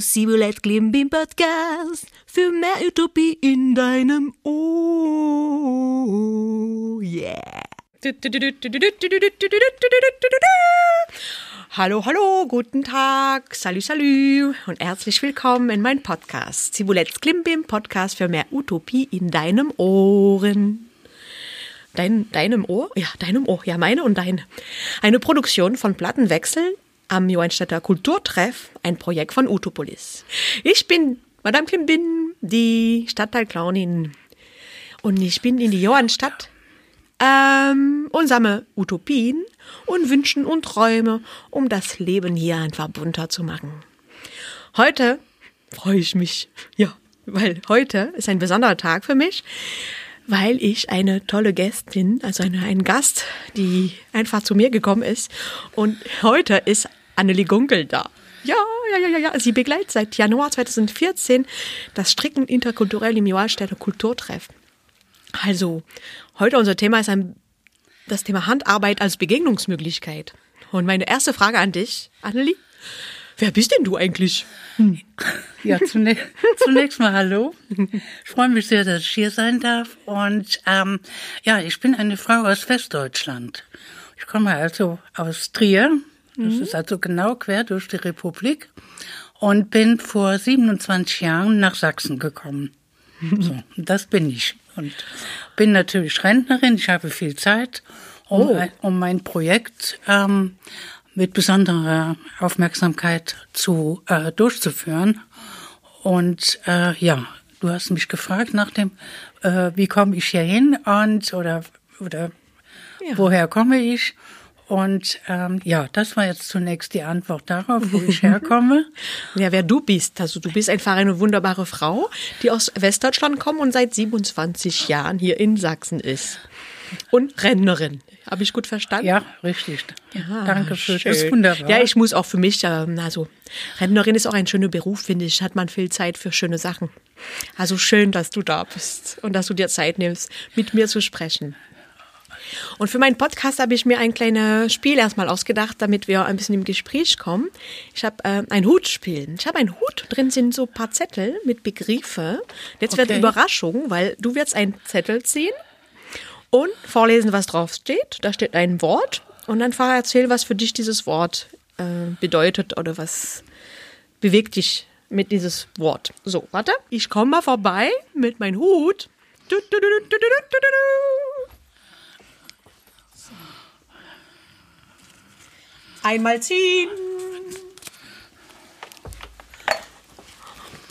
Simulate Klimbim Podcast für mehr Utopie in deinem Ohr. Yeah. Hallo, hallo, guten Tag, salut, salut und herzlich willkommen in meinem Podcast. Simulets Klimbim Podcast für mehr Utopie in deinem Ohren. Dein, deinem Ohr? Ja, deinem Ohr. Ja, meine und dein. Eine Produktion von Plattenwechsel am Johannstädter Kulturtreff, ein Projekt von Utopolis. Ich bin Madame Klimbin, die Stadtteilclownin. Und ich bin in die Johannstadt ähm, und sammle Utopien und Wünschen und Träume, um das Leben hier einfach bunter zu machen. Heute freue ich mich, ja, weil heute ist ein besonderer Tag für mich weil ich eine tolle Gästin, also eine, ein Gast, die einfach zu mir gekommen ist. Und heute ist Annelie Gunkel da. Ja, ja, ja, ja, Sie begleitet seit Januar 2014 das Stricken interkulturell im Joalstädter Kulturtreff. Also, heute unser Thema ist ein, das Thema Handarbeit als Begegnungsmöglichkeit. Und meine erste Frage an dich, Annelie, wer bist denn du eigentlich? Hm. Ja, zunächst, zunächst mal hallo. Ich freue mich sehr, dass ich hier sein darf. Und ähm, ja, ich bin eine Frau aus Westdeutschland. Ich komme also aus Trier. Das mhm. ist also genau quer durch die Republik. Und bin vor 27 Jahren nach Sachsen gekommen. So, das bin ich. Und bin natürlich Rentnerin. Ich habe viel Zeit, um, oh. um mein Projekt ähm, mit besonderer Aufmerksamkeit zu äh, durchzuführen. Und äh, ja, du hast mich gefragt nach dem, äh, wie komme ich hier hin und oder oder ja. woher komme ich? Und ähm, ja, das war jetzt zunächst die Antwort darauf, wo ich herkomme. ja, wer du bist. Also du bist einfach eine wunderbare Frau, die aus Westdeutschland kommt und seit 27 Jahren hier in Sachsen ist. Und Rentnerin. Habe ich gut verstanden? Ja, richtig. Ja, Danke schön. das. Wunderbar. Ja, ich muss auch für mich, ähm, also Rentnerin ist auch ein schöner Beruf, finde ich. Hat man viel Zeit für schöne Sachen. Also schön, dass du da bist und dass du dir Zeit nimmst, mit mir zu sprechen. Und für meinen Podcast habe ich mir ein kleines Spiel erstmal ausgedacht, damit wir ein bisschen im Gespräch kommen. Ich habe äh, ein Hutspiel. Ich habe einen Hut, drin sind so ein paar Zettel mit Begriffe. Jetzt okay. wird eine Überraschung, weil du wirst einen Zettel ziehen und vorlesen, was drauf steht. Da steht ein Wort und dann fahr erzähl, was für dich dieses Wort äh, bedeutet oder was bewegt dich mit dieses Wort. So, warte, ich komme mal vorbei mit meinem Hut. Du, du, du, Einmal ziehen.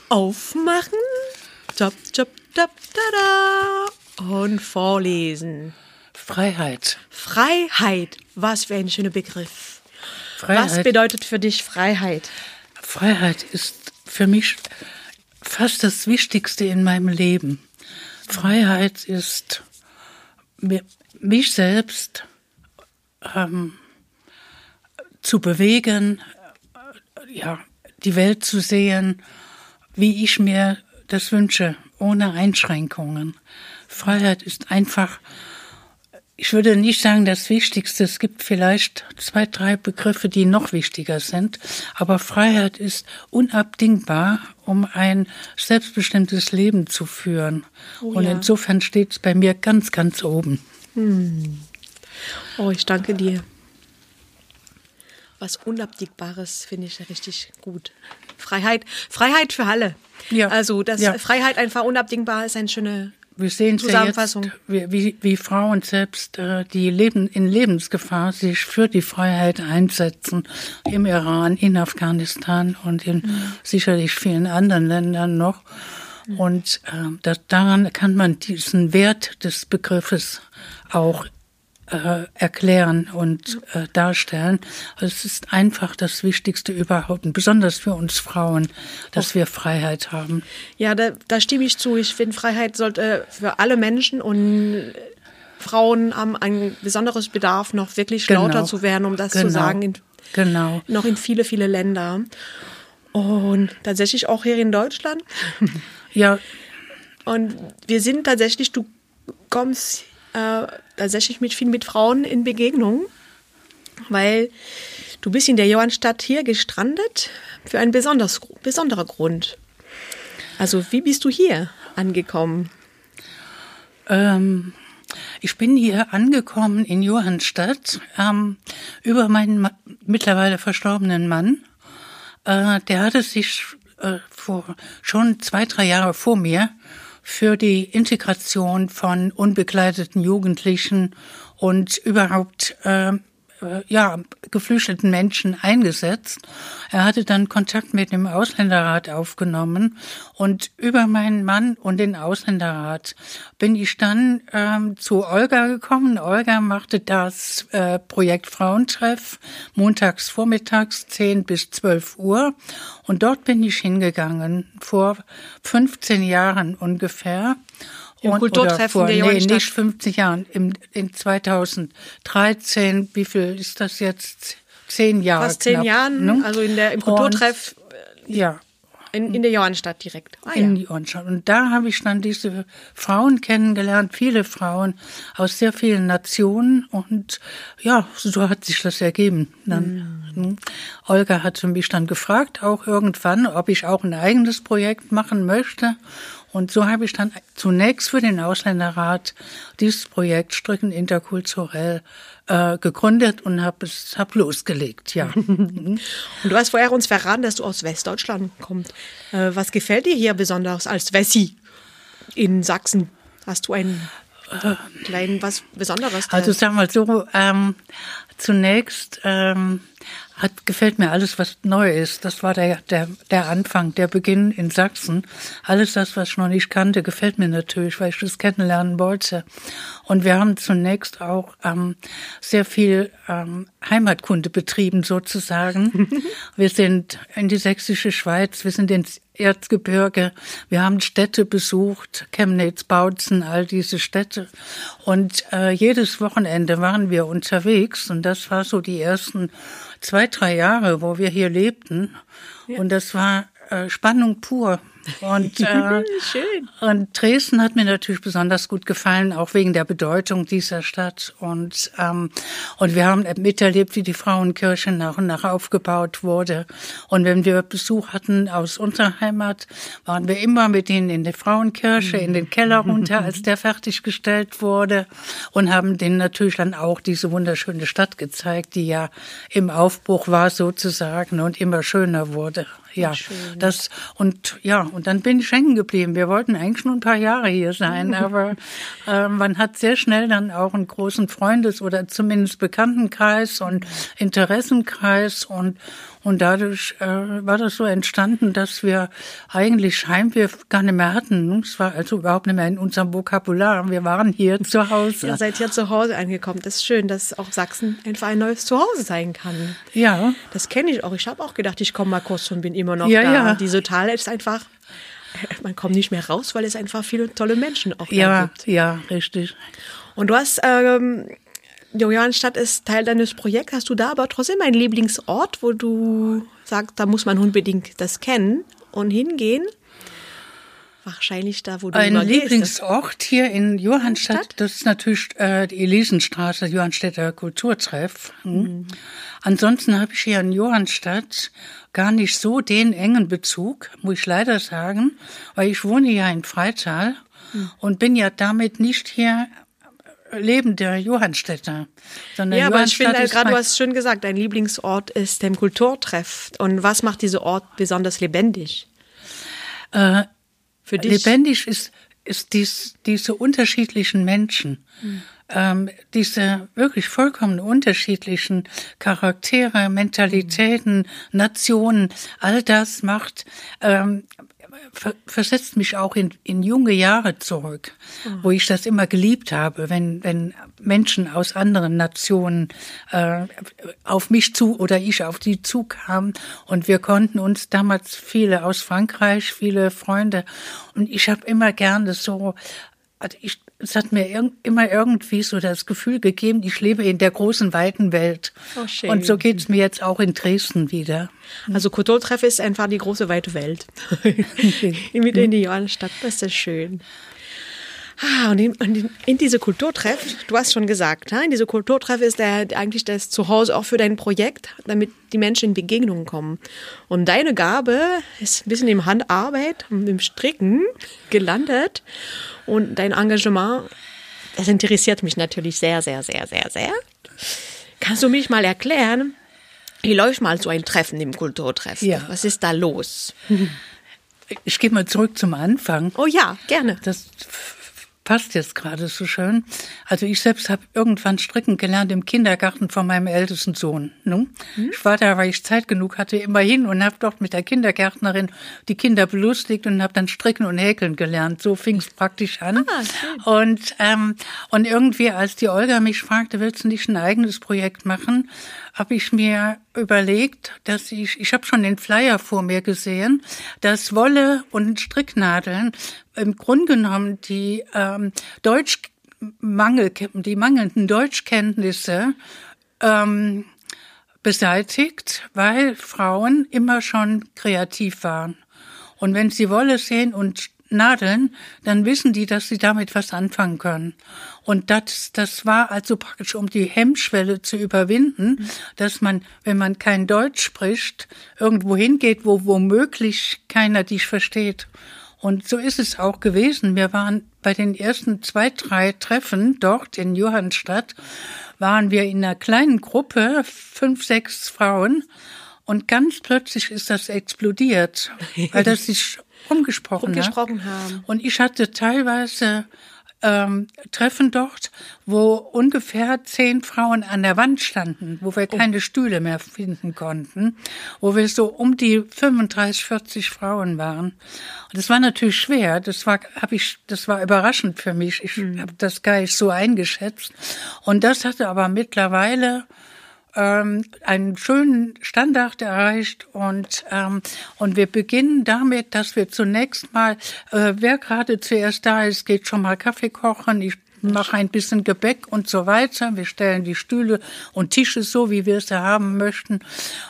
Aufmachen. Top, top, top, da, da und vorlesen. Freiheit. Freiheit. Was für ein schöner Begriff. Freiheit. Was bedeutet für dich Freiheit? Freiheit ist für mich fast das Wichtigste in meinem Leben. Freiheit ist mich selbst ähm, zu bewegen, ja, die Welt zu sehen, wie ich mir das wünsche, ohne Einschränkungen. Freiheit ist einfach, ich würde nicht sagen das Wichtigste. Es gibt vielleicht zwei, drei Begriffe, die noch wichtiger sind. Aber Freiheit ist unabdingbar, um ein selbstbestimmtes Leben zu führen. Oh, Und ja. insofern steht es bei mir ganz, ganz oben. Hm. Oh, ich danke dir. Was Unabdingbares finde ich richtig gut. Freiheit, Freiheit für alle. Ja. Also, dass ja. Freiheit einfach unabdingbar ist, eine schöne wir sehen es ja jetzt, wie, wie, wie Frauen selbst, äh, die leben in Lebensgefahr, sich für die Freiheit einsetzen, im Iran, in Afghanistan und in mhm. sicherlich vielen anderen Ländern noch. Mhm. Und äh, das, daran kann man diesen Wert des Begriffes auch äh, erklären und äh, darstellen. Also es ist einfach das Wichtigste überhaupt, und besonders für uns Frauen, dass wir Freiheit haben. Ja, da, da stimme ich zu. Ich finde, Freiheit sollte für alle Menschen und Frauen haben ein besonderes Bedarf, noch wirklich genau. lauter zu werden, um das genau. zu sagen. In, genau. Noch in viele, viele Länder. Und tatsächlich auch hier in Deutschland. Ja. Und wir sind tatsächlich, du kommst äh, tatsächlich mit viel mit Frauen in Begegnung, weil Du bist in der Johannstadt hier gestrandet für einen besonders, besonderen Grund. Also wie bist du hier angekommen? Ähm, ich bin hier angekommen in Johannstadt ähm, über meinen mittlerweile verstorbenen Mann. Äh, der hatte sich äh, vor schon zwei, drei Jahre vor mir für die Integration von unbegleiteten Jugendlichen und überhaupt äh, ja, geflüchteten Menschen eingesetzt. Er hatte dann Kontakt mit dem Ausländerrat aufgenommen und über meinen Mann und den Ausländerrat bin ich dann ähm, zu Olga gekommen. Olga machte das äh, Projekt Frauentreff montags vormittags 10 bis 12 Uhr und dort bin ich hingegangen vor 15 Jahren ungefähr im Kulturtreffen vor, der nee, nicht 50 Jahren, im, in 2013, wie viel ist das jetzt? Zehn Jahre. Fast zehn knapp, Jahren, ne? also in der, im Kulturtreff Und, ja, in, in der Johannstadt direkt. Ah, in ja. die Ohrenstadt. Und da habe ich dann diese Frauen kennengelernt, viele Frauen aus sehr vielen Nationen. Und ja, so hat sich das ergeben. Dann, mm. Olga hatte mich dann gefragt, auch irgendwann, ob ich auch ein eigenes Projekt machen möchte. Und so habe ich dann zunächst für den Ausländerrat dieses Projekt Stricken interkulturell äh, gegründet und habe es hab losgelegt, ja. und du hast vorher uns verraten, dass du aus Westdeutschland kommst. Äh, was gefällt dir hier besonders als Wessi in Sachsen? Hast du einen kleinen was Besonderes? Also sagen wir so, ähm, zunächst ähm, hat, gefällt mir alles, was neu ist. Das war der, der, der Anfang, der Beginn in Sachsen. Alles das, was ich noch nicht kannte, gefällt mir natürlich, weil ich das kennenlernen wollte. Und wir haben zunächst auch ähm, sehr viel ähm, Heimatkunde betrieben, sozusagen. wir sind in die sächsische Schweiz, wir sind ins Erzgebirge. Wir haben Städte besucht, Chemnitz, Bautzen, all diese Städte. Und äh, jedes Wochenende waren wir unterwegs. Und das war so die ersten zwei, drei Jahre, wo wir hier lebten. Ja. Und das war äh, Spannung pur. Und, äh, Schön. und Dresden hat mir natürlich besonders gut gefallen, auch wegen der Bedeutung dieser Stadt. Und, ähm, und wir haben miterlebt, wie die Frauenkirche nach und nach aufgebaut wurde. Und wenn wir Besuch hatten aus unserer Heimat, waren wir immer mit ihnen in der Frauenkirche, in den Keller runter, als der fertiggestellt wurde. Und haben denen natürlich dann auch diese wunderschöne Stadt gezeigt, die ja im Aufbruch war sozusagen und immer schöner wurde ja, Schön. das und ja, und dann bin ich hängen geblieben. Wir wollten eigentlich nur ein paar Jahre hier sein, aber äh, man hat sehr schnell dann auch einen großen Freundes- oder zumindest Bekanntenkreis und Interessenkreis und und dadurch äh, war das so entstanden, dass wir eigentlich Heimweh gar nicht mehr hatten. Es war also überhaupt nicht mehr in unserem Vokabular. Wir waren hier zu Hause. Ihr seid hier zu Hause angekommen. Das ist schön, dass auch Sachsen einfach ein neues Zuhause sein kann. Ja. Das kenne ich auch. Ich habe auch gedacht, ich komme mal kurz und bin immer noch ja, da. Ja. Diese Tal ist einfach man kommt nicht mehr raus, weil es einfach viele tolle Menschen auch ja, gibt. Ja, richtig. Und du hast ähm, die Johannstadt ist Teil deines Projekts. Hast du da aber trotzdem einen Lieblingsort, wo du sagst, da muss man unbedingt das kennen und hingehen? Wahrscheinlich da, wo du Ein Lieblingsort gehst. hier in Johannstadt, das ist natürlich äh, die Elisenstraße, Johannstädter Kulturtreff. Hm. Mhm. Ansonsten habe ich hier in Johannstadt gar nicht so den engen Bezug, muss ich leider sagen, weil ich wohne ja in Freital mhm. und bin ja damit nicht hier lebender Johannstädter. Sondern ja, aber ich finde halt gerade, du hast schön gesagt, dein Lieblingsort ist der Kulturtreff. Und was macht dieser Ort besonders lebendig? Äh, Für dich? Lebendig ist, ist dies, diese unterschiedlichen Menschen. Mhm. Ähm, diese wirklich vollkommen unterschiedlichen Charaktere, Mentalitäten, Nationen, all das macht ähm, versetzt mich auch in, in junge Jahre zurück, mhm. wo ich das immer geliebt habe, wenn, wenn Menschen aus anderen Nationen äh, auf mich zu oder ich auf die zukamen und wir konnten uns damals viele aus Frankreich, viele Freunde und ich habe immer gerne so also ich, es hat mir irg immer irgendwie so das Gefühl gegeben, ich lebe in der großen, weiten Welt. Oh, schön. Und so geht es mir jetzt auch in Dresden wieder. Also Kulturtreff ist einfach die große, weite Welt. Mit in die Johannstadt, das ist schön. Ah, und in, in, in diese Kulturtreff, du hast schon gesagt, ne? in diese Kulturtreff ist der, eigentlich das Zuhause auch für dein Projekt, damit die Menschen in Begegnungen kommen. Und deine Gabe ist ein bisschen im Handarbeit und im Stricken gelandet. Und dein Engagement, das interessiert mich natürlich sehr, sehr, sehr, sehr, sehr. Kannst du mich mal erklären, wie läuft mal so ein Treffen im Kulturtreff? Ja. Was ist da los? Ich gehe mal zurück zum Anfang. Oh ja, gerne. Das passt jetzt gerade so schön. Also ich selbst habe irgendwann stricken gelernt im Kindergarten von meinem ältesten Sohn. Ne? Hm? Ich war da, weil ich Zeit genug hatte, immer hin und habe dort mit der Kindergärtnerin die Kinder belustigt und habe dann stricken und häkeln gelernt. So fing es praktisch an. Ah, und ähm, und irgendwie, als die Olga mich fragte, willst du nicht ein eigenes Projekt machen, habe ich mir überlegt, dass ich, ich habe schon den Flyer vor mir gesehen, dass Wolle und Stricknadeln im Grunde genommen die ähm, Deutschmangel, die mangelnden Deutschkenntnisse ähm, beseitigt, weil Frauen immer schon kreativ waren. Und wenn sie Wolle sehen und Nadeln, dann wissen die, dass sie damit was anfangen können. Und das, das war also praktisch, um die Hemmschwelle zu überwinden, dass man, wenn man kein Deutsch spricht, irgendwo hingeht, wo womöglich keiner dich versteht. Und so ist es auch gewesen. Wir waren bei den ersten zwei, drei Treffen dort in Johannstadt, waren wir in einer kleinen Gruppe, fünf, sechs Frauen. Und ganz plötzlich ist das explodiert, weil das sich umgesprochen, Umgesprochen hat. haben. Und ich hatte teilweise ähm, Treffen dort, wo ungefähr zehn Frauen an der Wand standen, wo wir keine Stühle mehr finden konnten, wo wir so um die 35, 40 Frauen waren. Und das war natürlich schwer. Das war, hab ich, das war überraschend für mich. Ich habe das gar nicht so eingeschätzt. Und das hatte aber mittlerweile ähm, einen schönen Standard erreicht und ähm, und wir beginnen damit, dass wir zunächst mal, äh, wer gerade zuerst da ist, geht schon mal Kaffee kochen. Ich mache ein bisschen Gebäck und so weiter. Wir stellen die Stühle und Tische so, wie wir es haben möchten.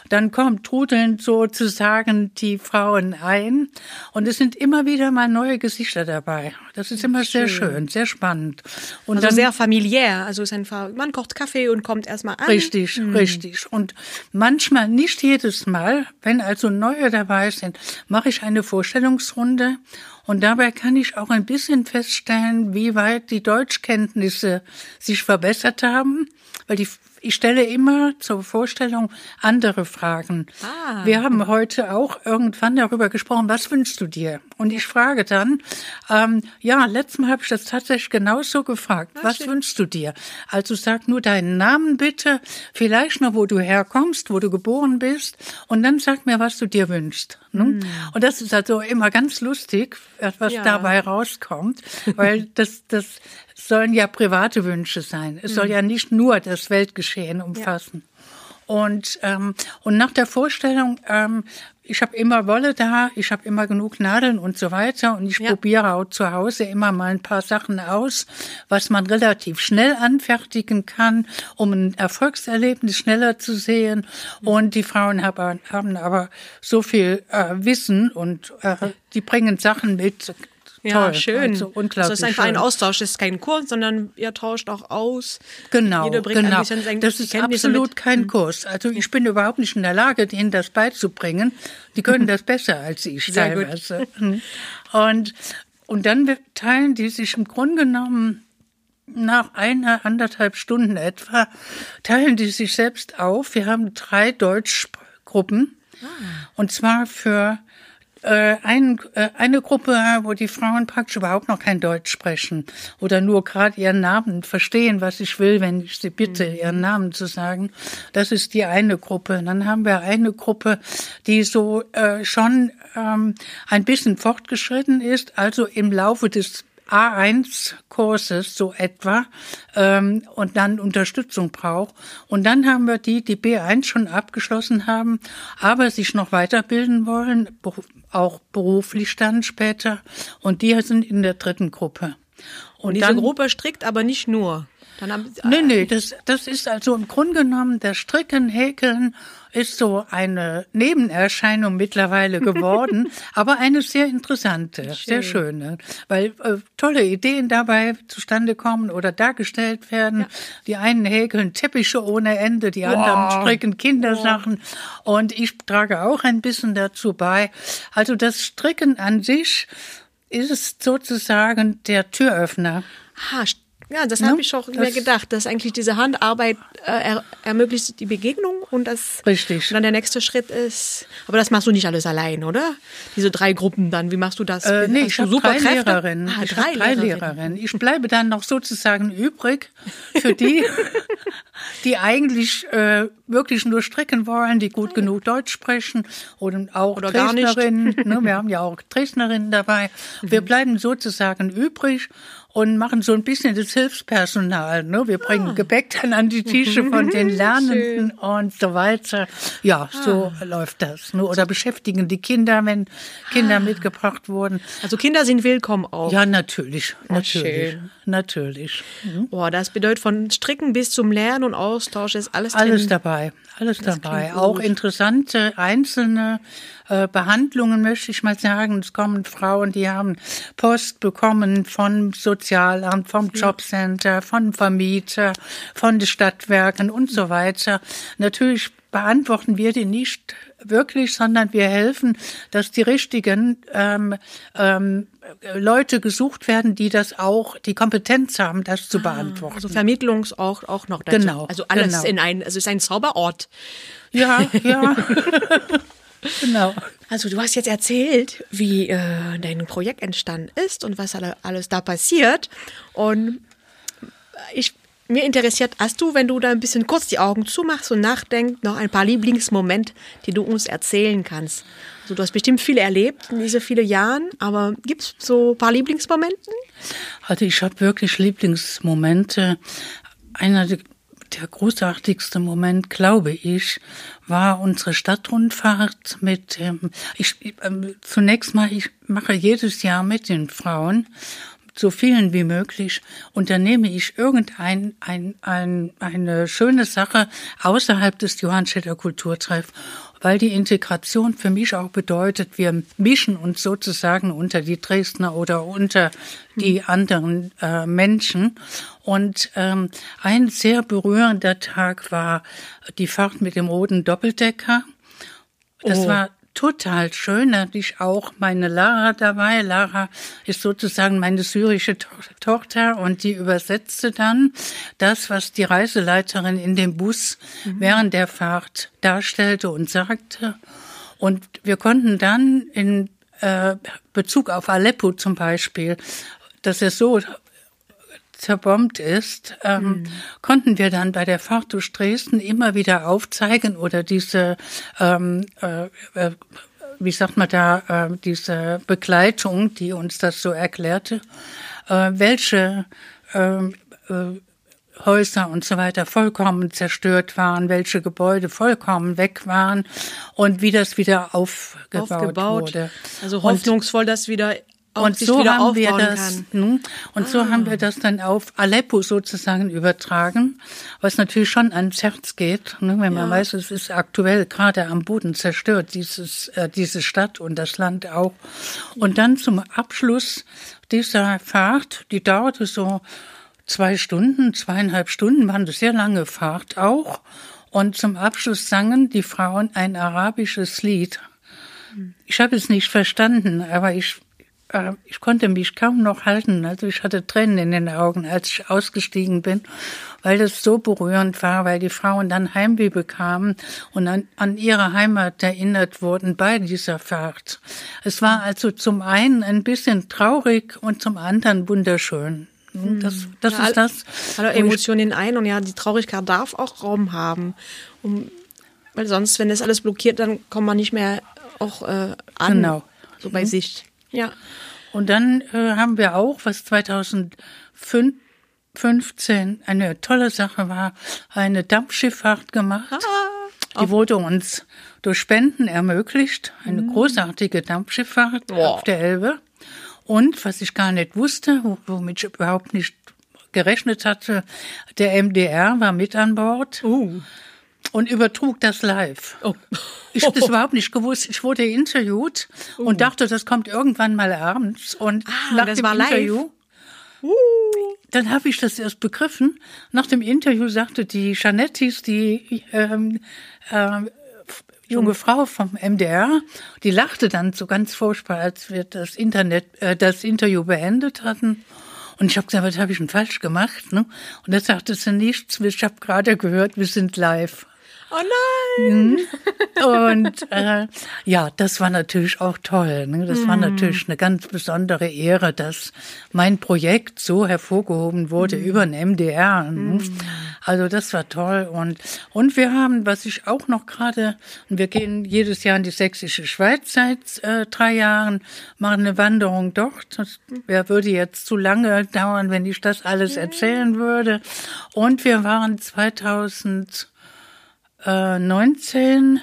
Dann kommt trudeln sozusagen die Frauen ein und es sind immer wieder mal neue Gesichter dabei. Das ist immer sehr schön, sehr spannend. Und Also sehr familiär. Also ist einfach, man kocht Kaffee und kommt erstmal an. Richtig, richtig. Und manchmal, nicht jedes Mal, wenn also neue dabei sind, mache ich eine Vorstellungsrunde und dabei kann ich auch ein bisschen feststellen, wie weit die Deutschkenntnisse sich verbessert haben, weil die ich stelle immer zur Vorstellung andere Fragen. Ah. Wir haben heute auch irgendwann darüber gesprochen, was wünschst du dir? Und ich frage dann, ähm, ja, letztes Mal habe ich das tatsächlich genauso gefragt. was schön. wünschst du dir? Also sag nur deinen Namen bitte, vielleicht noch, wo du herkommst, wo du geboren bist, und dann sag mir, was du dir wünschst. Ne? Und das ist also immer ganz lustig, was Ja. dabei rauskommt, weil das, das sollen ja private Wünsche sein. Es soll ja nicht nur das Weltgeschehen umfassen. Und, ähm, und nach der Vorstellung, ähm, ich habe immer Wolle da, ich habe immer genug Nadeln und so weiter und ich Ja. probiere auch zu Hause immer mal ein paar Sachen aus, was man relativ schnell anfertigen kann, um ein Erfolgserlebnis schneller zu sehen. Und die Frauen haben, haben aber so viel äh, Wissen und äh, die bringen Sachen mit. Ja, Toll, schön. Also unglaublich Also es ist einfach schön. ein Austausch, es ist kein Kurs, sondern ihr tauscht auch aus. Genau, Jeder bringt ein genau. bisschen seine das ist absolut mit. kein Kurs. Also ich bin überhaupt nicht in der Lage, denen das beizubringen. Die können das besser als ich Sehr teilweise. Mhm. Und, und dann teilen die sich im Grunde genommen nach einer, anderthalb Stunden etwa, teilen die sich selbst auf. Wir haben drei Deutschgruppen. Und zwar für äh, ein, äh, eine Gruppe, wo die Frauen praktisch überhaupt noch kein Deutsch sprechen oder nur gerade ihren Namen verstehen, was ich will, wenn ich sie bitte, ihren Namen zu sagen. Das ist die eine Gruppe. Und dann haben wir eine Gruppe, die so äh, schon ähm, ein bisschen fortgeschritten ist, also im Laufe des A1-Kurses so etwa ähm, und dann Unterstützung braucht. Und dann haben wir die, die B1 schon abgeschlossen haben, aber sich noch weiterbilden wollen, auch beruflich dann später. Und die sind in der dritten Gruppe. Und diese Gruppe strickt aber nicht nur. Dann haben, Nee, nee, das, das ist also im Grunde genommen, das Stricken, Häkeln ist so eine Nebenerscheinung mittlerweile geworden, aber eine sehr interessante, sehr schöne, weil äh, tolle Ideen dabei zustande kommen oder dargestellt werden. Die einen häkeln Teppiche ohne Ende, die anderen Wow. stricken Kindersachen und ich trage auch ein bisschen dazu bei. Also das Stricken an sich ist sozusagen der Türöffner. St- ja, das habe ich auch mir gedacht, dass eigentlich diese Handarbeit äh, er, ermöglicht die Begegnung und das Richtig. Und dann der nächste Schritt ist, aber das machst du nicht alles allein, oder? Diese drei Gruppen dann, wie machst du das? Äh, nee, Hast ich habe drei Superkräfte? Lehrerinnen. Ah, ich drei, drei Lehrerinnen. Ich bleibe dann noch sozusagen übrig für die, die eigentlich äh, wirklich nur stricken wollen, die gut genug Deutsch sprechen oder auch Oder. Dresdnerinnen. Ne, wir haben ja auch Dresdnerinnen dabei. Wir Mhm. bleiben sozusagen übrig und machen so ein bisschen das Hilfspersonal. Ne? Wir bringen Ah. Gebäck dann an die Tische von den Lernenden und so weiter. Ja, so Ah. läuft das. Ne? Oder beschäftigen die Kinder, wenn Kinder mitgebracht wurden. Also Kinder sind willkommen auch. Ja, natürlich, natürlich, schön. natürlich. Mhm. Boah, das bedeutet von Stricken bis zum Lernen und Austausch ist alles, Alles drin. dabei, alles dabei. klingt Auch gut. interessante einzelne äh, Behandlungen möchte ich mal sagen. Es kommen Frauen, die haben Post bekommen vom Sozialamt, vom Jobcenter, vom Vermieter, von den Stadtwerken und so weiter. Natürlich beantworten wir die nicht wirklich, sondern wir helfen, dass die richtigen ähm, ähm, Leute gesucht werden, die das auch, die Kompetenz haben, das zu beantworten. Also Vermittlungs auch, auch noch dazu. Genau, Also alles genau. in ein, also es ist ein Zauberort. Ja, ja. genau. Also du hast jetzt erzählt, wie äh, dein Projekt entstanden ist und was alle, alles da passiert. Und ich, mir interessiert, hast du, wenn du da ein bisschen kurz die Augen zumachst und nachdenkst, noch ein paar Lieblingsmomente, die du uns erzählen kannst? Also du hast bestimmt viel erlebt in diese vielen Jahren, aber gibt es so ein paar Lieblingsmomente? Also ich habe wirklich Lieblingsmomente. Einer der großartigste Moment, glaube ich, war unsere Stadtrundfahrt mit, ähm, ich, ähm, zunächst mal, ich mache jedes Jahr mit den Frauen, so vielen wie möglich, unternehme ich irgendein, ein, ein, eine schöne Sache außerhalb des Johannstädter Kulturtreff, weil die Integration für mich auch bedeutet, wir mischen uns sozusagen unter die Dresdner oder unter die anderen äh, Menschen. Und ähm, ein sehr berührender Tag war die Fahrt mit dem roten Doppeldecker. Das Oh. war total schön. Da hatte ich auch meine Lara dabei. Lara ist sozusagen meine syrische To Tochter und die übersetzte dann das, was die Reiseleiterin in dem Bus während der Fahrt darstellte und sagte. Und wir konnten dann in äh, Bezug auf Aleppo zum Beispiel, dass es so zerbombt ist, ähm, konnten wir dann bei der Fahrt durch Dresden immer wieder aufzeigen oder diese, ähm, äh, äh, wie sagt man da, äh, diese Begleitung, die uns das so erklärte, äh, welche ähm, äh, Häuser und so weiter vollkommen zerstört waren, welche Gebäude vollkommen weg waren und wie das wieder aufgebaut, Aufgebaut. wurde. Also Und- hoffnungsvoll, dass wieder auch und sich so haben wir das. Ah. hm, und so haben wir das dann auf Aleppo sozusagen übertragen, was natürlich schon ans Herz geht, ne, wenn man weiß, es ist aktuell gerade am Boden zerstört, dieses, äh, diese Stadt und das Land auch. Und dann zum Abschluss dieser Fahrt, die dauerte so zwei Stunden, zweieinhalb Stunden, war eine sehr lange Fahrt auch. Und zum Abschluss sangen die Frauen ein arabisches Lied. Ich habe es nicht verstanden, aber ich, äh, ich konnte mich kaum noch halten. Also ich hatte Tränen in den Augen, als ich ausgestiegen bin, weil das so berührend war, weil die Frauen dann Heimweh bekamen und an, an ihre Heimat erinnert wurden bei dieser Fahrt. Es war also zum einen ein bisschen traurig und zum anderen wunderschön. Das, das Ja, ist das. Alle Emotionen ein und ja, die Traurigkeit darf auch Raum haben. Um, weil sonst, wenn das alles blockiert, dann kommt man nicht mehr auch äh, an. Genau. So bei sich. Ja. Und dann äh, haben wir auch, was 2015 eine tolle Sache war, eine Dampfschifffahrt gemacht. Ah. Die wurde uns durch Spenden ermöglicht. Eine großartige Dampfschifffahrt Wow. auf der Elbe. Und was ich gar nicht wusste, wo- womit ich überhaupt nicht gerechnet hatte, der MDR war mit an Bord. Uh. Und übertrug das live. Oh. Ich habe das überhaupt nicht gewusst. Ich wurde interviewt und dachte, das kommt irgendwann mal abends. Und Uh. Ah, nach das dem? Interview, Uh. dann habe ich das erst begriffen. Nach dem Interview sagte die Janettis, die ähm, äh, junge Frau vom MDR, die lachte dann so ganz furchtbar, als wir das Internet, äh, das Interview beendet hatten. Und ich habe gesagt, was habe ich denn falsch gemacht? Ne? Und da sagte sie nichts. Ich habe gerade gehört, wir sind live. Oh nein. Und äh, ja, das war natürlich auch toll. Ne? Das war natürlich eine ganz besondere Ehre, dass mein Projekt so hervorgehoben wurde über den MDR. Ne? Also das war toll. Und, und wir haben, was ich auch noch gerade, und wir gehen jedes Jahr in die Sächsische Schweiz seit äh, drei Jahren, machen eine Wanderung dort. Das wär, würde jetzt zu lange dauern, wenn ich das alles erzählen würde. Und wir waren 2000 äh, 19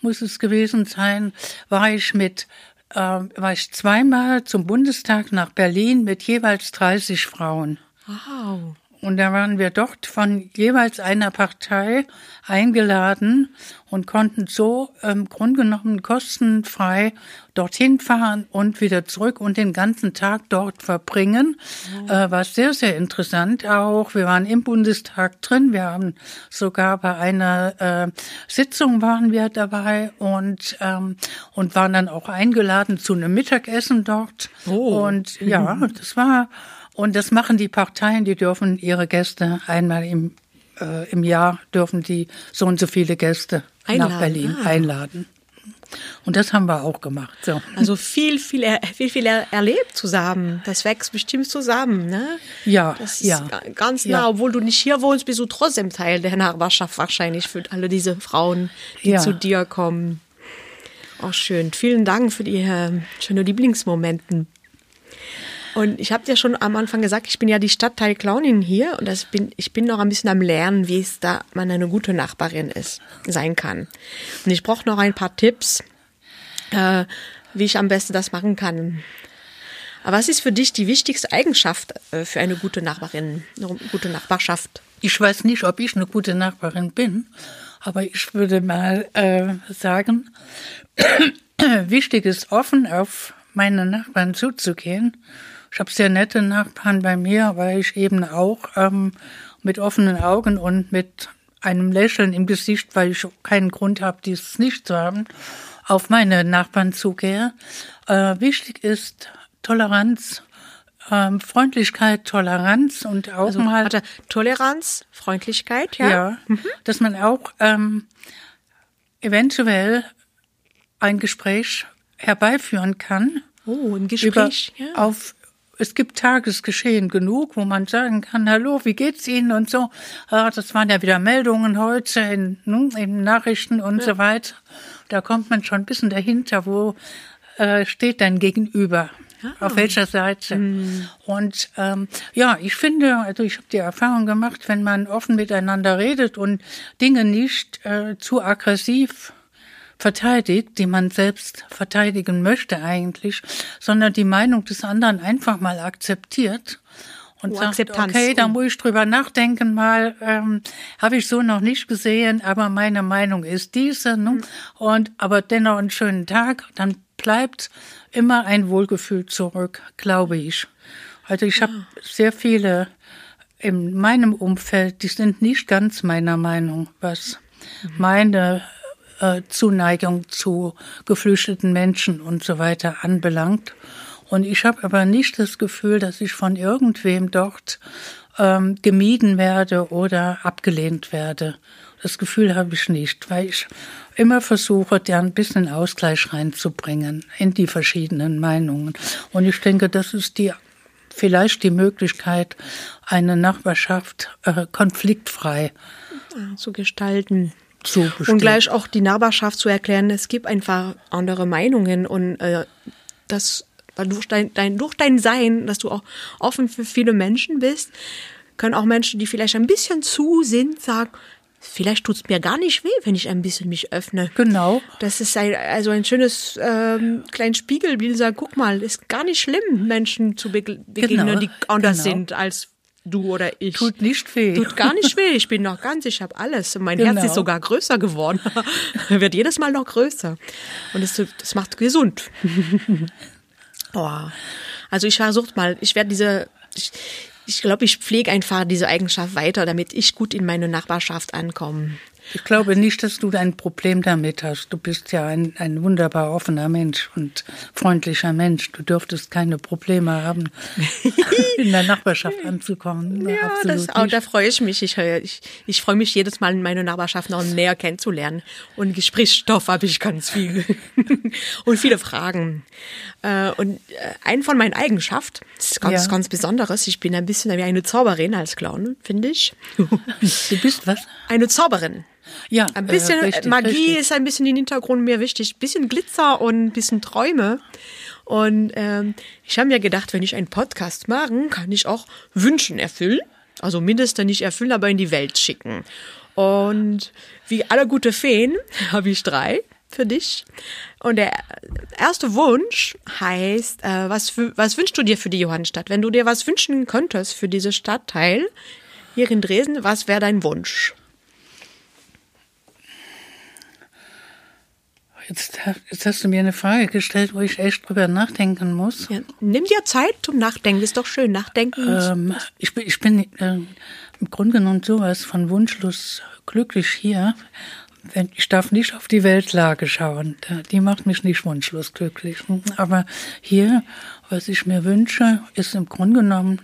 muss es gewesen sein, war ich mit äh, war ich zweimal zum Bundestag nach Berlin mit jeweils 30 Frauen. Wow. Und da waren wir dort von jeweils einer Partei eingeladen und konnten so im Grunde genommen kostenfrei dorthin fahren und wieder zurück und den ganzen Tag dort verbringen. Äh, war sehr, sehr interessant auch. Wir waren im Bundestag drin. Wir haben sogar bei einer äh, Sitzung waren wir dabei und, ähm, und waren dann auch eingeladen zu einem Mittagessen dort. Oh. Und ja, das war und das machen die Parteien, die dürfen ihre Gäste einmal im, äh, im Jahr, dürfen die so und so viele Gäste Einladen, nach Berlin ah. einladen. Und das haben wir auch gemacht. So. Also viel, viel, viel, viel er, erlebt zusammen. Das wächst bestimmt zusammen, ne? Ja, Das ist ja. ga- ganz Ja. nah, obwohl du nicht hier wohnst, bist du trotzdem Teil der Nachbarschaft wahrscheinlich für alle diese Frauen, die Ja. zu dir kommen. Auch schön. Vielen Dank für die äh, schönen Lieblingsmomenten. Und ich habe dir schon am Anfang gesagt, ich bin ja die Stadtteil Clownin hier und das bin, ich bin noch ein bisschen am Lernen, wie es da man eine gute Nachbarin ist, sein kann. Und ich brauche noch ein paar Tipps, äh, wie ich am besten das machen kann. Aber was ist für dich die wichtigste Eigenschaft äh, für eine gute Nachbarin, eine gute Nachbarschaft? Ich weiß nicht, ob ich eine gute Nachbarin bin, aber ich würde mal äh, sagen, wichtig ist, offen auf meine Nachbarn zuzugehen. Ich habe sehr nette Nachbarn bei mir, weil ich eben auch ähm, mit offenen Augen und mit einem Lächeln im Gesicht, weil ich keinen Grund habe, dies nicht zu haben, auf meine Nachbarn zugehe. Äh, wichtig ist Toleranz, ähm, Freundlichkeit, Toleranz und auch Also mal warte, Toleranz, Freundlichkeit, ja? ja, dass man auch ähm, eventuell ein Gespräch herbeiführen kann. Oh, ein Über, Gespräch. ja. auf, es gibt Tagesgeschehen genug, wo man sagen kann, hallo, wie geht's Ihnen und so. Ah, das waren ja wieder Meldungen heute in, ne, in Nachrichten und so weiter. Da kommt man schon ein bisschen dahinter, wo äh, steht dein Gegenüber. Auf welcher Seite? Und ähm, ja, ich finde, also ich habe die Erfahrung gemacht, wenn man offen miteinander redet und Dinge nicht äh, zu aggressiv verteidigt, die man selbst verteidigen möchte eigentlich, sondern die Meinung des anderen einfach mal akzeptiert und Oh, sagt, Akzeptanz. okay, da Oh. muss ich drüber nachdenken mal, ähm, habe ich so noch nicht gesehen, aber meine Meinung ist diese, ne? Hm. und aber dennoch einen schönen Tag, dann bleibt immer ein Wohlgefühl zurück, glaube ich. Also ich habe sehr viele in meinem Umfeld, die sind nicht ganz meiner Meinung, was meine äh, Zuneigung zu geflüchteten Menschen und so weiter anbelangt. Und ich habe aber nicht das Gefühl, dass ich von irgendwem dort ähm, gemieden werde oder abgelehnt werde. Das Gefühl habe ich nicht, weil ich immer versuche, da ein bisschen Ausgleich reinzubringen in die verschiedenen Meinungen. Und ich denke, das ist die vielleicht die Möglichkeit, eine Nachbarschaft äh, konfliktfrei zu gestalten. Zu bestimmen. Und gleich auch die Nachbarschaft zu erklären, es gibt einfach andere Meinungen und äh, das durch dein, dein, durch dein Sein, dass du auch offen für viele Menschen bist, können auch Menschen, die vielleicht ein bisschen zu sind, sagen, vielleicht tut's mir gar nicht weh, wenn ich ein bisschen mich öffne. Genau. Das ist ein, also ein schönes ähm, kleines Spiegelbild, sagt, guck mal, ist gar nicht schlimm, Menschen zu begegnen, Genau, die anders genau. sind als du oder ich. Tut nicht weh. Tut gar nicht weh. Ich bin noch ganz, ich habe alles. Und mein Genau. Herz ist sogar größer geworden. Wird jedes Mal noch größer. Und es das macht gesund. oh. Also ich versuche mal, ich werde diese, ich, ich glaube, ich pflege einfach diese Eigenschaft weiter, damit ich gut in meine Nachbarschaft ankomme. Ich glaube nicht, dass du ein Problem damit hast. Du bist ja ein, ein wunderbar offener Mensch und freundlicher Mensch. Du dürftest keine Probleme haben, in der Nachbarschaft anzukommen. Ja, Absolut das, auch, da freue ich mich. Ich, äh, ich, ich freue mich jedes Mal, meine Nachbarschaft noch näher kennenzulernen. Und Gesprächsstoff habe ich ganz viel. und viele Fragen. Äh, Und äh, ein von meinen Eigenschaften, das ist ganz, Ja. ganz Besonderes, ich bin ein bisschen wie eine Zauberin als Clown, finde ich. Du bist was? Eine Zauberin. Ja, Ein bisschen äh, richtig, Magie richtig. ist ein bisschen im Hintergrund mir wichtig. Ein bisschen Glitzer und ein bisschen Träume. Und ähm, ich habe mir gedacht, wenn ich einen Podcast mache, kann ich auch Wünschen erfüllen. Also mindestens nicht erfüllen, aber in die Welt schicken. Und wie alle gute Feen habe ich drei für dich. Und der erste Wunsch heißt, äh, was, was wünschst du dir für die Johannstadt? Wenn du dir was wünschen könntest für diese Stadtteil hier in Dresden, was wäre dein Wunsch? Jetzt, jetzt hast du mir eine Frage gestellt, wo ich echt drüber nachdenken muss. Ja, nimm dir Zeit zum Nachdenken, ist doch schön. Nachdenken. Ähm, ich bin, ich bin äh, im Grunde genommen sowas von wunschlos glücklich hier. Ich darf nicht auf die Weltlage schauen. Die macht mich nicht wunschlos glücklich. Aber hier, was ich mir wünsche, ist im Grunde genommen,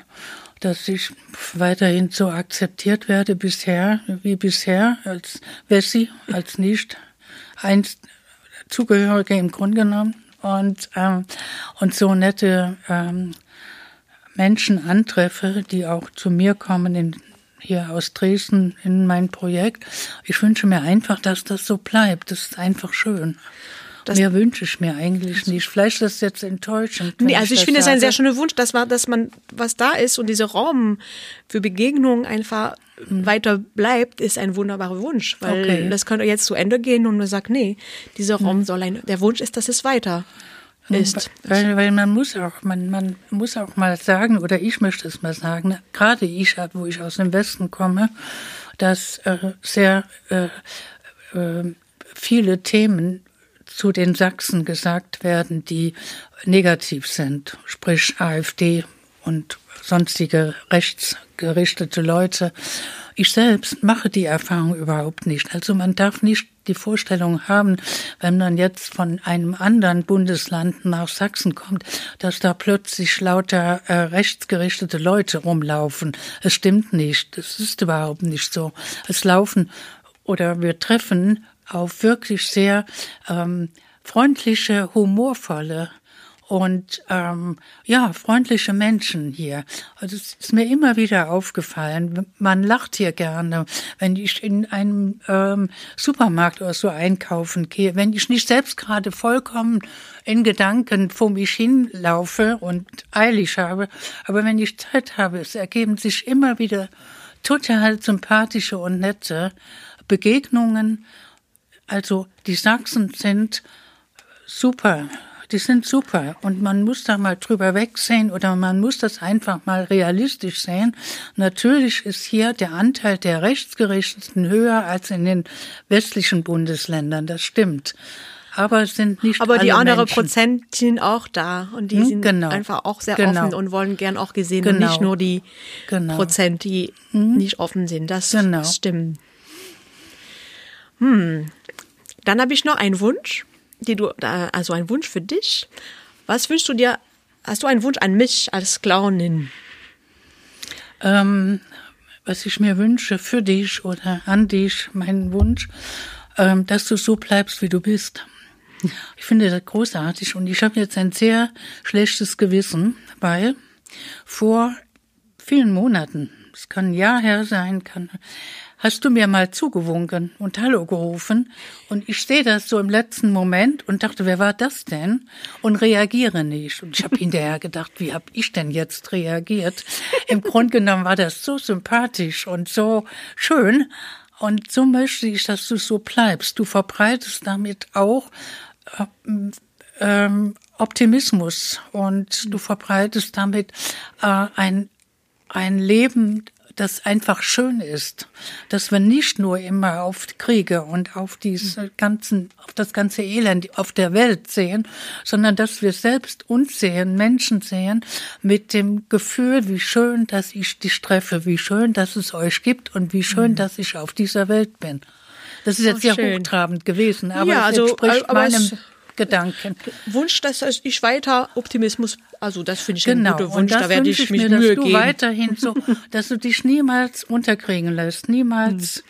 dass ich weiterhin so akzeptiert werde bisher, wie bisher, als Wessi, als nicht einst Zugehörige im Grunde genommen. Und, ähm, und so nette ähm, Menschen antreffe, die auch zu mir kommen in, hier aus Dresden in mein Projekt. Ich wünsche mir einfach, dass das so bleibt. Das ist einfach schön. Das- Mehr wünsche ich mir eigentlich nicht. Vielleicht ist das jetzt enttäuschend. Nee, also ich das finde es ein sehr schöner Wunsch, dass man, dass man, was da ist und dieser Raum für Begegnungen einfach weiter bleibt, ist ein wunderbarer Wunsch, weil Okay. das könnte jetzt zu Ende gehen und man sagt, nee, dieser Raum soll ein, der Wunsch ist, dass es weiter ist. Weil, weil man muss auch, man, man muss auch mal sagen, oder ich möchte es mal sagen, gerade ich, wo ich aus dem Westen komme, dass äh, sehr äh, äh, viele Themen zu den Sachsen gesagt werden, die negativ sind, sprich AfD und sonstige rechtsgerichtete Leute. Ich selbst mache die Erfahrung überhaupt nicht. Also man darf nicht die Vorstellung haben, wenn man jetzt von einem anderen Bundesland nach Sachsen kommt, dass da plötzlich lauter äh, rechtsgerichtete Leute rumlaufen. Es stimmt nicht. Es ist überhaupt nicht so. Es laufen oder wir treffen auf wirklich sehr ähm, freundliche, humorvolle und ähm, ja, freundliche Menschen hier. Also es ist mir immer wieder aufgefallen, man lacht hier gerne, wenn ich in einem ähm, Supermarkt oder so einkaufen gehe, wenn ich nicht selbst gerade vollkommen in Gedanken vor mich hinlaufe und eilig habe, aber wenn ich Zeit habe, es ergeben sich immer wieder total sympathische und nette Begegnungen. Also die Sachsen sind super. Die sind super und man muss da mal drüber wegsehen oder man muss das einfach mal realistisch sehen. Natürlich ist hier der Anteil der Rechtsgerichteten höher als in den westlichen Bundesländern, das stimmt. Aber es sind nicht Aber die andere Menschen. Prozent sind auch da und die Hm, sind genau. einfach auch sehr Genau. offen und wollen gern auch gesehen und Genau. nicht nur die Genau. Prozent, die nicht offen sind. Das Genau. stimmt. Hm. Dann habe ich noch einen Wunsch, die du, da- also ein Wunsch für dich. Was wünschst du dir? Hast du einen Wunsch an mich als Clownin? Ähm, was ich mir wünsche für dich oder an dich, mein Wunsch, ähm, dass du so bleibst, wie du bist. Ich finde das großartig und ich habe jetzt ein sehr schlechtes Gewissen, weil vor vielen Monaten, es kann ein Jahr her sein, kann, hast du mir mal zugewunken und Hallo gerufen und ich sehe das so im letzten Moment und dachte, wer war das denn? Und reagiere nicht. Und ich habe hinterher gedacht, wie habe ich denn jetzt reagiert? Im Grunde genommen war das so sympathisch und so schön. Und so möchte ich, dass du so bleibst. Du verbreitest damit auch ähm, Optimismus und du verbreitest damit äh, ein ein Leben, das einfach schön ist, dass wir nicht nur immer auf Kriege und auf diese ganzen, auf das ganze Elend auf der Welt sehen, sondern dass wir selbst uns sehen, Menschen sehen, mit dem Gefühl, wie schön, dass ich dich treffe, wie schön, dass es euch gibt und wie schön, mhm. dass ich auf dieser Welt bin. Das ist jetzt sehr schön. hochtrabend gewesen, aber ja, also, meinem Gedanken. Wunsch, dass ich weiter Optimismus, also das finde ich genau. ein guter Wunsch, da werde ich, ich mich mir, Mühe dass du weiterhin so, dass du dich niemals unterkriegen lässt, niemals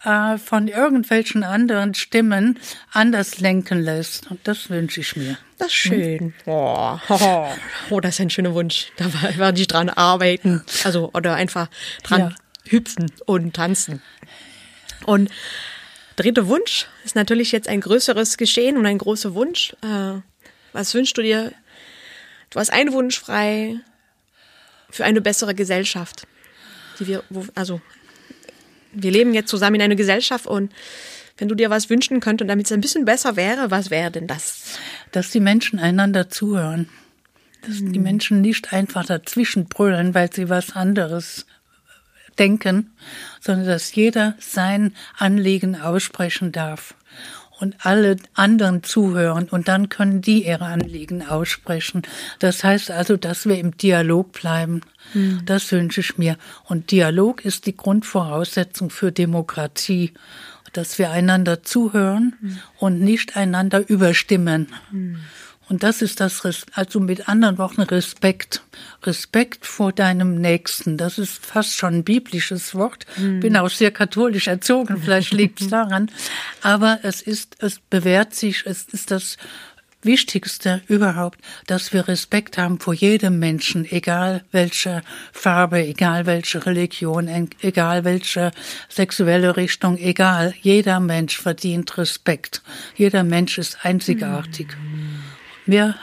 hm. äh, von irgendwelchen anderen Stimmen anders lenken lässt. Und das wünsche ich mir. Das ist schön. Oh, oh, oh, das ist ein schöner Wunsch. Da werde ich dran arbeiten. Also, oder einfach dran ja. hüpfen und tanzen. Und dritte Wunsch ist natürlich jetzt ein größeres Geschehen und ein großer Wunsch. Äh, was wünschst du dir? Du hast einen Wunsch frei für eine bessere Gesellschaft, die wir, wo, also wir leben jetzt zusammen in einer Gesellschaft und wenn du dir was wünschen könntest, damit es ein bisschen besser wäre, was wäre denn das? Dass die Menschen einander zuhören. Dass die hm. Menschen nicht einfach dazwischen brüllen, weil sie was anderes denken, sondern dass jeder sein Anliegen aussprechen darf und alle anderen zuhören und dann können die ihre Anliegen aussprechen. Das heißt also, dass wir im Dialog bleiben. Mhm. Das wünsche ich mir. Und Dialog ist die Grundvoraussetzung für Demokratie, dass wir einander zuhören mhm. und nicht einander überstimmen. Mhm. Und das ist das, also mit anderen Worten Respekt. Respekt vor deinem Nächsten. Das ist fast schon ein biblisches Wort. Mhm. Bin auch sehr katholisch erzogen, vielleicht liegt es daran. Aber es ist, es bewährt sich, es ist das Wichtigste überhaupt, dass wir Respekt haben vor jedem Menschen, egal welche Farbe, egal welche Religion, egal welche sexuelle Richtung, egal. Jeder Mensch verdient Respekt. Jeder Mensch ist einzigartig. Mhm. Mehr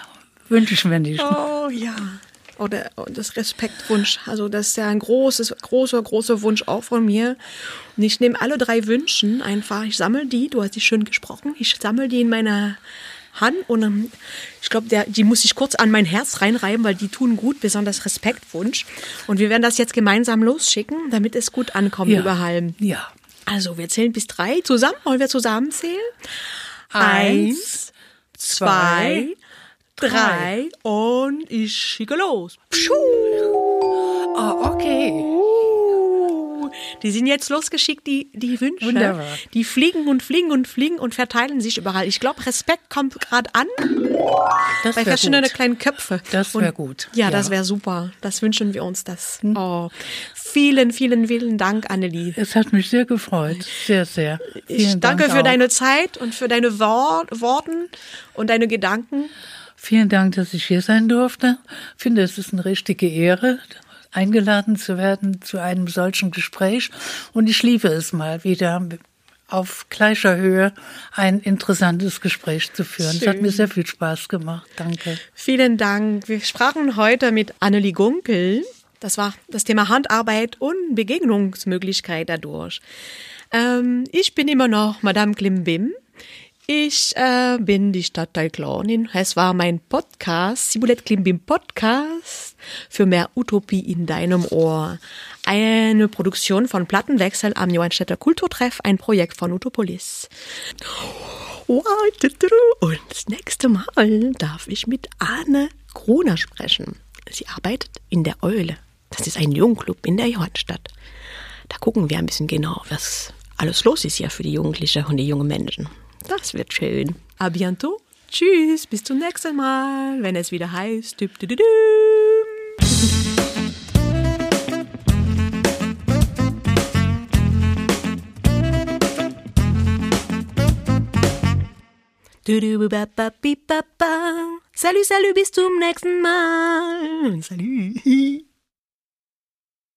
wünsche ich mir nicht. Oh ja. Oder das Respektwunsch. Also das ist ja ein großes, großer, großer Wunsch auch von mir. Und ich nehme alle drei Wünschen einfach, ich sammle die, du hast die schön gesprochen, ich sammle die in meiner Hand und ich glaube, die muss ich kurz an mein Herz reinreiben, weil die tun gut, besonders Respektwunsch. Und wir werden das jetzt gemeinsam losschicken, damit es gut ankommt ja. überall. Ja. Also wir zählen bis drei zusammen. Wollen wir zusammenzählen? Eins, zwei, drei und ich schicke los. Pschuh. Oh, okay. Die sind jetzt losgeschickt, die, die Wünsche. Wunderbar. Die fliegen und fliegen und fliegen und verteilen sich überall. Ich glaube, Respekt kommt gerade an. Das bei verschiedenen gut. kleinen Köpfe. Das wäre gut. Ja, ja. das wäre super. Das wünschen wir uns das. Hm. Oh. Vielen, vielen, vielen Dank, Annelie. Es hat mich sehr gefreut. Sehr, sehr. Vielen ich danke Dank für auch. deine Zeit und für deine Wort, Worten und deine Gedanken. Vielen Dank, dass ich hier sein durfte. Ich finde, es ist eine richtige Ehre, eingeladen zu werden zu einem solchen Gespräch. Und ich liebe es mal wieder auf gleicher Höhe ein interessantes Gespräch zu führen. Es hat mir sehr viel Spaß gemacht. Danke. Vielen Dank. Wir sprachen heute mit Annelie Gunkel. Das war das Thema Handarbeit und Begegnungsmöglichkeit dadurch. Ähm, ich bin immer noch Madame Klimbim. Ich äh, bin die Stadtteilclownin. Es war mein Podcast, Sibulett Klimbim Podcast für mehr Utopie in deinem Ohr. Eine Produktion von Plattenwechsel am Johannstädter Kulturtreff, ein Projekt von Utopolis. Und das nächste Mal darf ich mit Anne Gruner sprechen. Sie arbeitet in der Eule. Das ist ein Jugendclub in der Johannstadt. Da gucken wir ein bisschen genau, was alles los ist hier für die Jugendlichen und die jungen Menschen. Das wird schön. A bientôt. Tschüss, bis zum nächsten Mal, wenn es wieder heißt. Düb, düb, düb. Salut, salut, bis zum nächsten Mal. Salut.